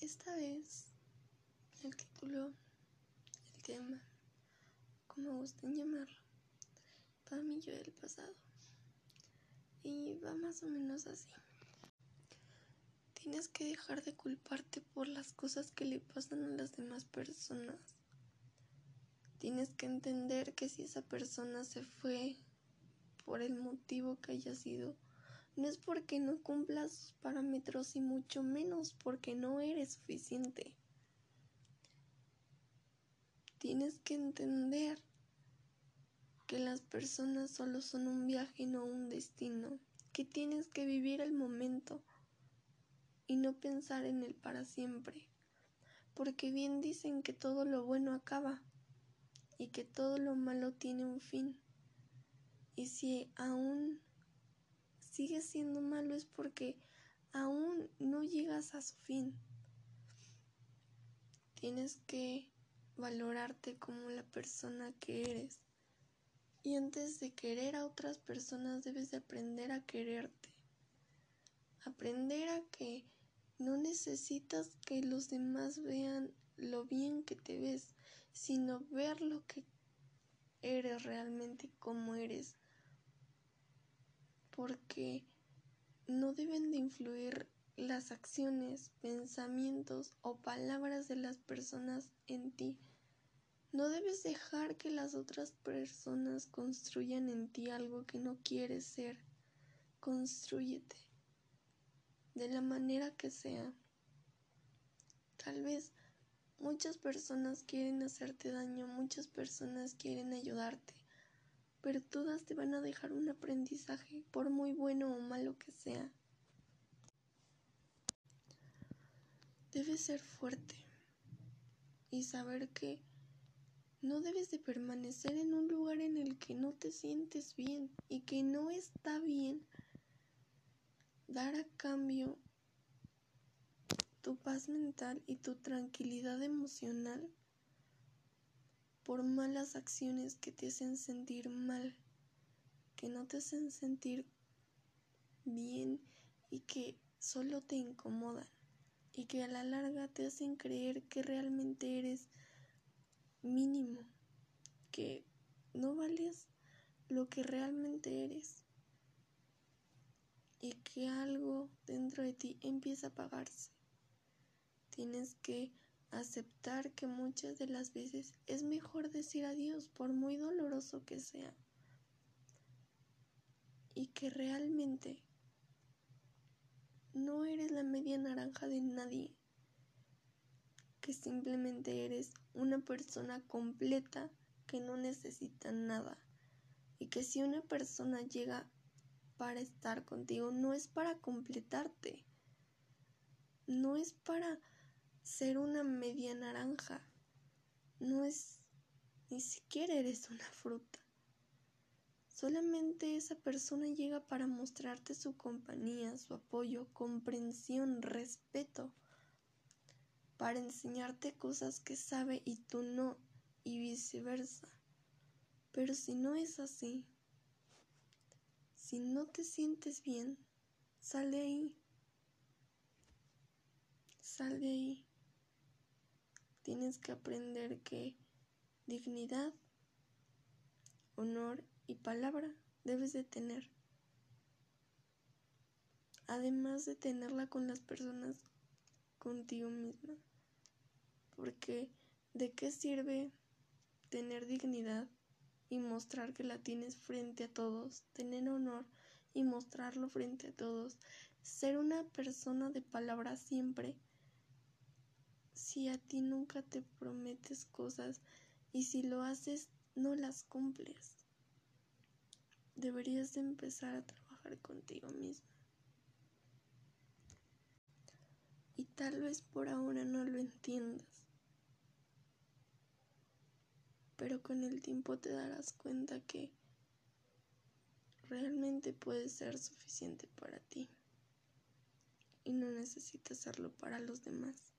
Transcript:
Esta vez el título, el tema, como gusten llamarlo, para mí yo del pasado. Y va más o menos así. Tienes que dejar de culparte por las cosas que le pasan a las demás personas. Tienes que entender que si esa persona se fue por el motivo que haya sido, no es porque no cumpla sus parámetros y mucho menos porque no eres suficiente. Tienes que entender que las personas solo son un viaje no un destino, que tienes que vivir el momento y no pensar en él para siempre, porque bien dicen que todo lo bueno acaba y que todo lo malo tiene un fin. Y si aún sigue siendo malo es porque aún no llegas a su fin. Tienes que valorarte como la persona que eres. Y antes de querer a otras personas debes de aprender a quererte. Aprender a que no necesitas que los demás vean lo bien que te ves, sino ver lo que eres realmente como eres porque no deben de influir las acciones, pensamientos o palabras de las personas en ti. No debes dejar que las otras personas construyan en ti algo que no quieres ser. Construyete de la manera que sea. Tal vez muchas personas quieren hacerte daño, muchas personas quieren ayudarte, pero todas te van a dejar un aprendizaje, por muy bueno o malo que sea. Debes ser fuerte y saber que no debes de permanecer en un lugar en el que no te sientes bien y que no está bien dar a cambio tu paz mental y tu tranquilidad emocional por malas acciones que te hacen sentir mal, que no te hacen sentir bien y que solo te incomodan y que a la larga te hacen creer que realmente eres mínimo, que no vales lo que realmente eres y que algo dentro de ti empieza a apagarse. Tienes que aceptar que muchas de las veces es mejor decir adiós por muy doloroso que sea. Y que realmente no eres la media naranja de nadie, que simplemente eres una persona completa que no necesita nada. Y que si una persona llega para estar contigo no es para completarte, no es para ser una media naranja. No es ni siquiera eres una fruta. Solamente esa persona llega para mostrarte su compañía, su apoyo, comprensión, respeto, para enseñarte cosas que sabe y tú no, y viceversa. Pero si no es así, si no te sientes bien, sal de ahí. Sal de ahí. Tienes que aprender que dignidad, honor y palabra debes de tener. Además de tenerla con las personas contigo misma. Porque ¿de qué sirve tener dignidad y mostrar que la tienes frente a todos? Tener honor y mostrarlo frente a todos. Ser una persona de palabra siempre si a ti nunca te prometes cosas y si lo haces no las cumples. Deberías de empezar a trabajar contigo mismo. Y tal vez por ahora no lo entiendas. Pero con el tiempo te darás cuenta que realmente puedes ser suficiente para ti y no necesitas hacerlo para los demás.